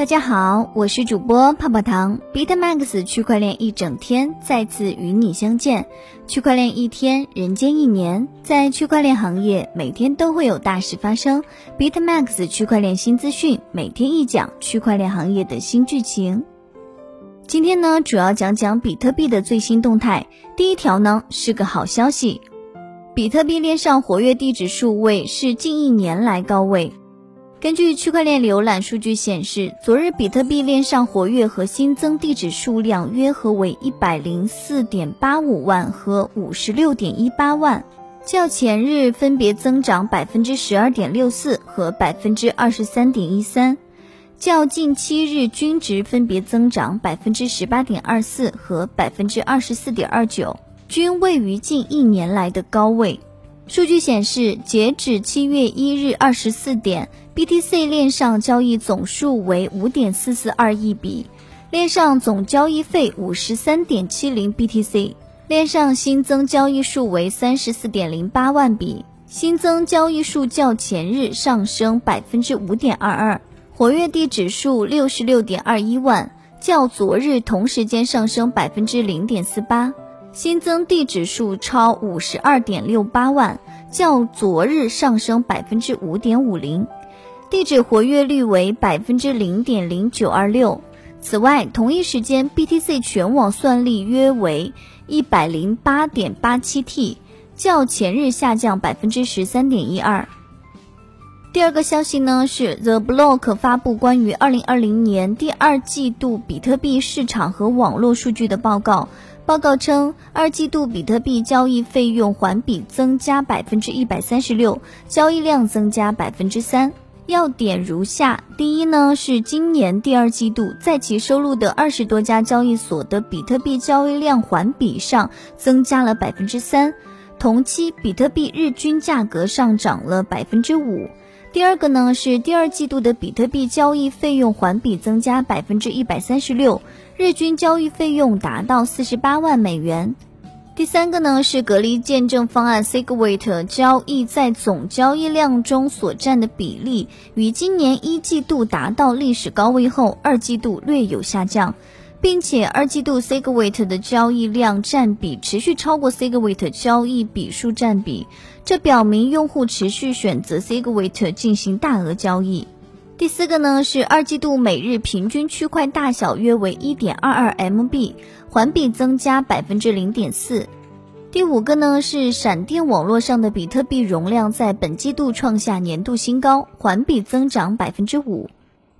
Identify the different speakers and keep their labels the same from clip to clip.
Speaker 1: 大家好，我是主播泡泡糖，BitMax 区块链一整天再次与你相见。区块链一天，人间一年，在区块链行业，每天都会有大事发生。BitMax 区块链新资讯，每天一讲区块链行业的新剧情。今天呢，主要讲讲比特币的最新动态。第一条呢，是个好消息，比特币链上活跃地址数位是近一年来高位。根据区块链浏览数据显示，昨日比特币链上活跃和新增地址数量约合为一百零四点八五万和五十六点一八万，较前日分别增长百分之十二点六四和百分之二十三点一三，较近七日均值分别增长百分之十八点二四和百分之二十四点二九，均位于近一年来的高位。数据显示，截止七月一日二十四点，BTC 链上交易总数为五点四四二亿笔，链上总交易费五十三点七零 BTC，链上新增交易数为三十四点零八万笔，新增交易数较前日上升百分之五点二二，活跃地指数六十六点二一万，较昨日同时间上升百分之零点四八。新增地指数超五十二点六八万，较昨日上升百分之五点五零，地址活跃率为百分之零点零九二六。此外，同一时间，BTC 全网算力约为一百零八点八七 T，较前日下降百分之十三点一二。第二个消息呢是 The Block 发布关于二零二零年第二季度比特币市场和网络数据的报告。报告称，二季度比特币交易费用环比增加百分之一百三十六，交易量增加百分之三。要点如下：第一呢，是今年第二季度在其收录的二十多家交易所的比特币交易量环比上增加了百分之三，同期比特币日均价格上涨了百分之五。第二个呢，是第二季度的比特币交易费用环比增加百分之一百三十六。日均交易费用达到四十八万美元。第三个呢是隔离见证方案 Segwit 交易在总交易量中所占的比例，于今年一季度达到历史高位后，二季度略有下降，并且二季度 Segwit 的交易量占比持续超过 Segwit 交易笔数占比，这表明用户持续选择 Segwit 进行大额交易。第四个呢是二季度每日平均区块大小约为一点二二 MB，环比增加百分之零点四。第五个呢是闪电网络上的比特币容量在本季度创下年度新高，环比增长百分之五。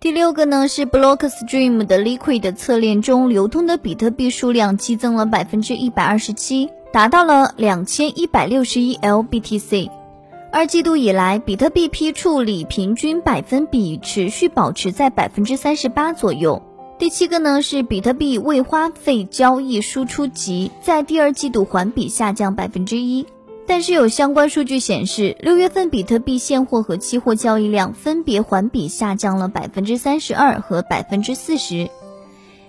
Speaker 1: 第六个呢是 Blockstream 的 Liquid 侧链中流通的比特币数量激增了百分之一百二十七，达到了两千一百六十一 LBTC。二季度以来，比特币批处理平均百分比持续保持在百分之三十八左右。第七个呢是比特币未花费交易输出值在第二季度环比下降百分之一，但是有相关数据显示，六月份比特币现货和期货交易量分别环比下降了百分之三十二和百分之四十。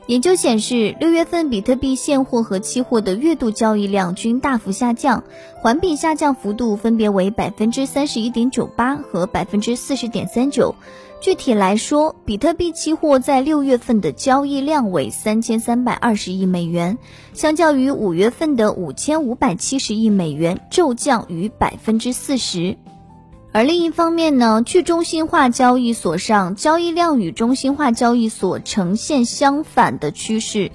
Speaker 1: 研究显示，六月份比特币现货和期货的月度交易量均大幅下降，环比下降幅度分别为百分之三十一点九八和百分之四十点三九。具体来说，比特币期货在六月份的交易量为三千三百二十亿美元，相较于五月份的五千五百七十亿美元，骤降逾百分之四十。而另一方面呢，去中心化交易所上交易量与中心化交易所呈现相反的趋势。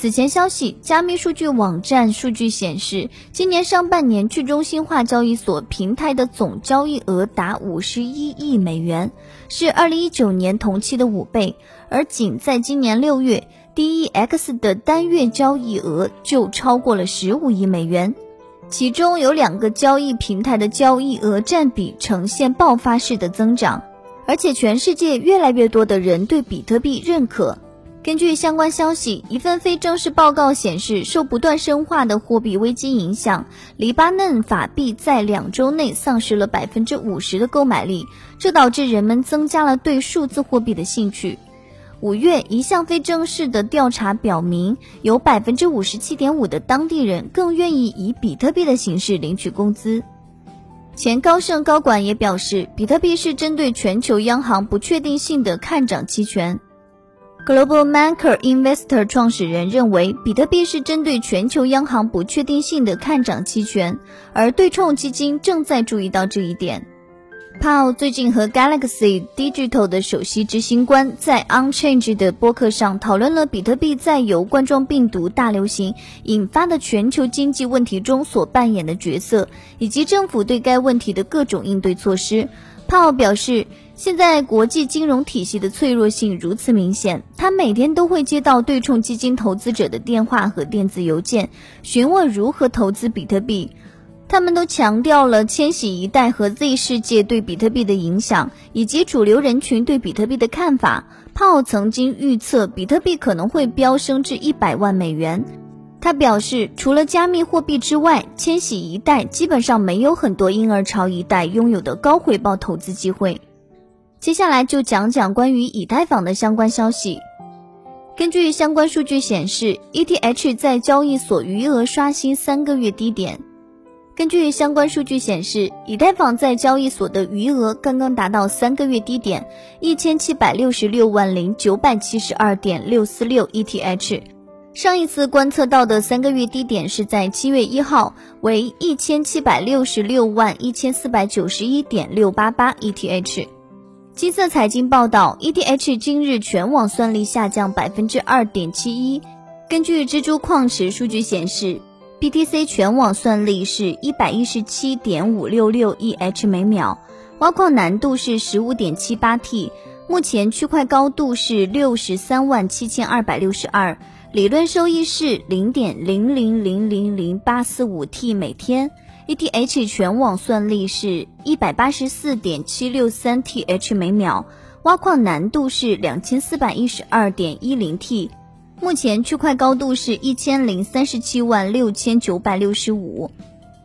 Speaker 1: 此前消息，加密数据网站数据显示，今年上半年去中心化交易所平台的总交易额达五十一亿美元，是二零一九年同期的五倍。而仅在今年六月，DEX 的单月交易额就超过了十五亿美元。其中有两个交易平台的交易额占比呈现爆发式的增长，而且全世界越来越多的人对比特币认可。根据相关消息，一份非正式报告显示，受不断深化的货币危机影响，黎巴嫩法币在两周内丧失了百分之五十的购买力，这导致人们增加了对数字货币的兴趣。五月，一项非正式的调查表明，有百分之五十七点五的当地人更愿意以比特币的形式领取工资。前高盛高管也表示，比特币是针对全球央行不确定性的看涨期权。Global Market Investor 创始人认为，比特币是针对全球央行不确定性的看涨期权，而对冲基金正在注意到这一点。Paul 最近和 Galaxy Digital 的首席执行官在 Unchange 的播客上讨论了比特币在由冠状病毒大流行引发的全球经济问题中所扮演的角色，以及政府对该问题的各种应对措施。帕奥表示，现在国际金融体系的脆弱性如此明显，他每天都会接到对冲基金投资者的电话和电子邮件，询问如何投资比特币。他们都强调了千禧一代和 Z 世界对比特币的影响，以及主流人群对比特币的看法。炮曾经预测比特币可能会飙升至一百万美元。他表示，除了加密货币之外，千禧一代基本上没有很多婴儿潮一代拥有的高回报投资机会。接下来就讲讲关于以太坊的相关消息。根据相关数据显示，ETH 在交易所余额刷新三个月低点。根据相关数据显示，以太坊在交易所的余额刚刚达到三个月低点，一千七百六十六万零九百七十二点六四六 ETH。上一次观测到的三个月低点是在七月一号，为一千七百六十六万一千四百九十一点六八八 ETH。金色财经报道，ETH 今日全网算力下降百分之二点七一。根据蜘蛛矿池数据显示。BTC 全网算力是一百一十七点五六六 EH 每秒，挖矿难度是十五点七八 T，目前区块高度是六十三万七千二百六十二，理论收益是零点零零零零零八四五 T 每天。ETH 全网算力是一百八十四点七六三 TH 每秒，挖矿难度是两千四百一十二点一零 T。目前区块高度是一千零三十七万六千九百六十五，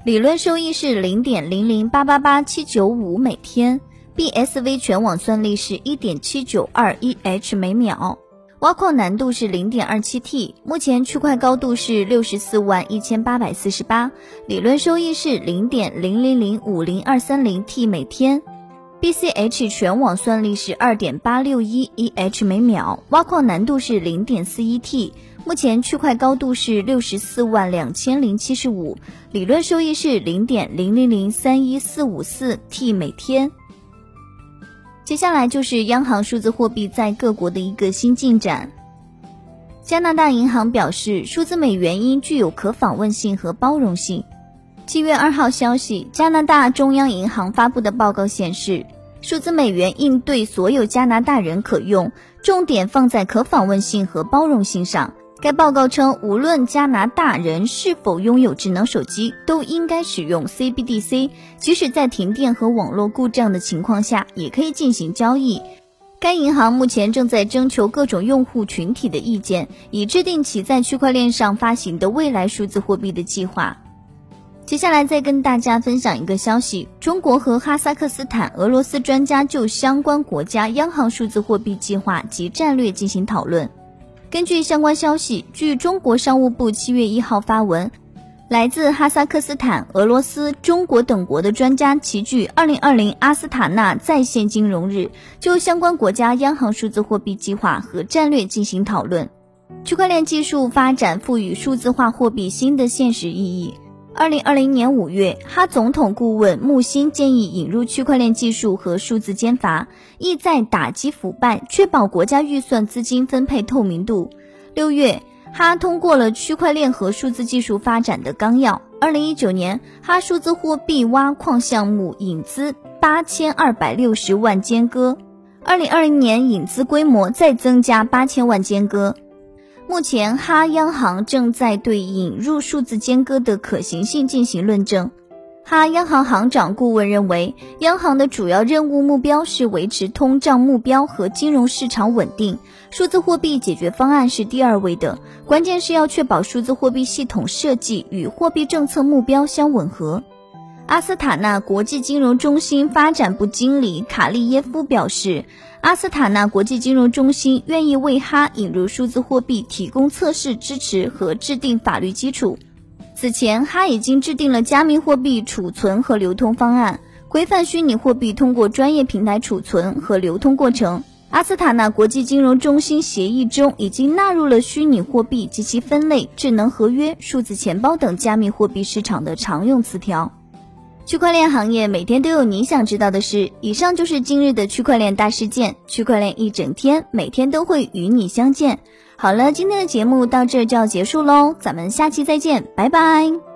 Speaker 1: 理论收益是零点零零八八八七九五每天。BSV 全网算力是一点七九二 EH 每秒，挖矿难度是零点二七 T。目前区块高度是六十四万一千八百四十八，理论收益是零点零零零五零二三零 T 每天。BCH 全网算力是二点八六一 EH 每秒，挖矿难度是零点四一 T，目前区块高度是六十四万两千零七十五，理论收益是零点零零零三一四五四 T 每天。接下来就是央行数字货币在各国的一个新进展。加拿大银行表示，数字美元应具有可访问性和包容性。七月二号消息，加拿大中央银行发布的报告显示。数字美元应对所有加拿大人可用，重点放在可访问性和包容性上。该报告称，无论加拿大人是否拥有智能手机，都应该使用 CBDC，即使在停电和网络故障的情况下，也可以进行交易。该银行目前正在征求各种用户群体的意见，以制定其在区块链上发行的未来数字货币的计划。接下来再跟大家分享一个消息：中国和哈萨克斯坦、俄罗斯专家就相关国家央行数字货币计划及战略进行讨论。根据相关消息，据中国商务部七月一号发文，来自哈萨克斯坦、俄罗斯、中国等国的专家齐聚二零二零阿斯塔纳在线金融日，就相关国家央行数字货币计划和战略进行讨论。区块链技术发展赋予数字化货币新的现实意义。二零二零年五月，哈总统顾问木辛建议引入区块链技术和数字监罚，意在打击腐败，确保国家预算资金分配透明度。六月，哈通过了区块链和数字技术发展的纲要。二零一九年，哈数字货币挖矿项目引资八千二百六十万间隔，二零二零年引资规模再增加八千万间隔。目前，哈央行正在对引入数字间隔的可行性进行论证。哈央行行长顾问认为，央行的主要任务目标是维持通胀目标和金融市场稳定，数字货币解决方案是第二位的，关键是要确保数字货币系统设计与货币政策目标相吻合。阿斯塔纳国际金融中心发展部经理卡利耶夫表示。阿斯塔纳国际金融中心愿意为哈引入数字货币提供测试支持和制定法律基础。此前，哈已经制定了加密货币储存和流通方案，规范虚拟货币通过专业平台储存和流通过程。阿斯塔纳国际金融中心协议中已经纳入了虚拟货币及其分类、智能合约、数字钱包等加密货币市场的常用词条。区块链行业每天都有你想知道的事。以上就是今日的区块链大事件。区块链一整天，每天都会与你相见。好了，今天的节目到这就要结束喽，咱们下期再见，拜拜。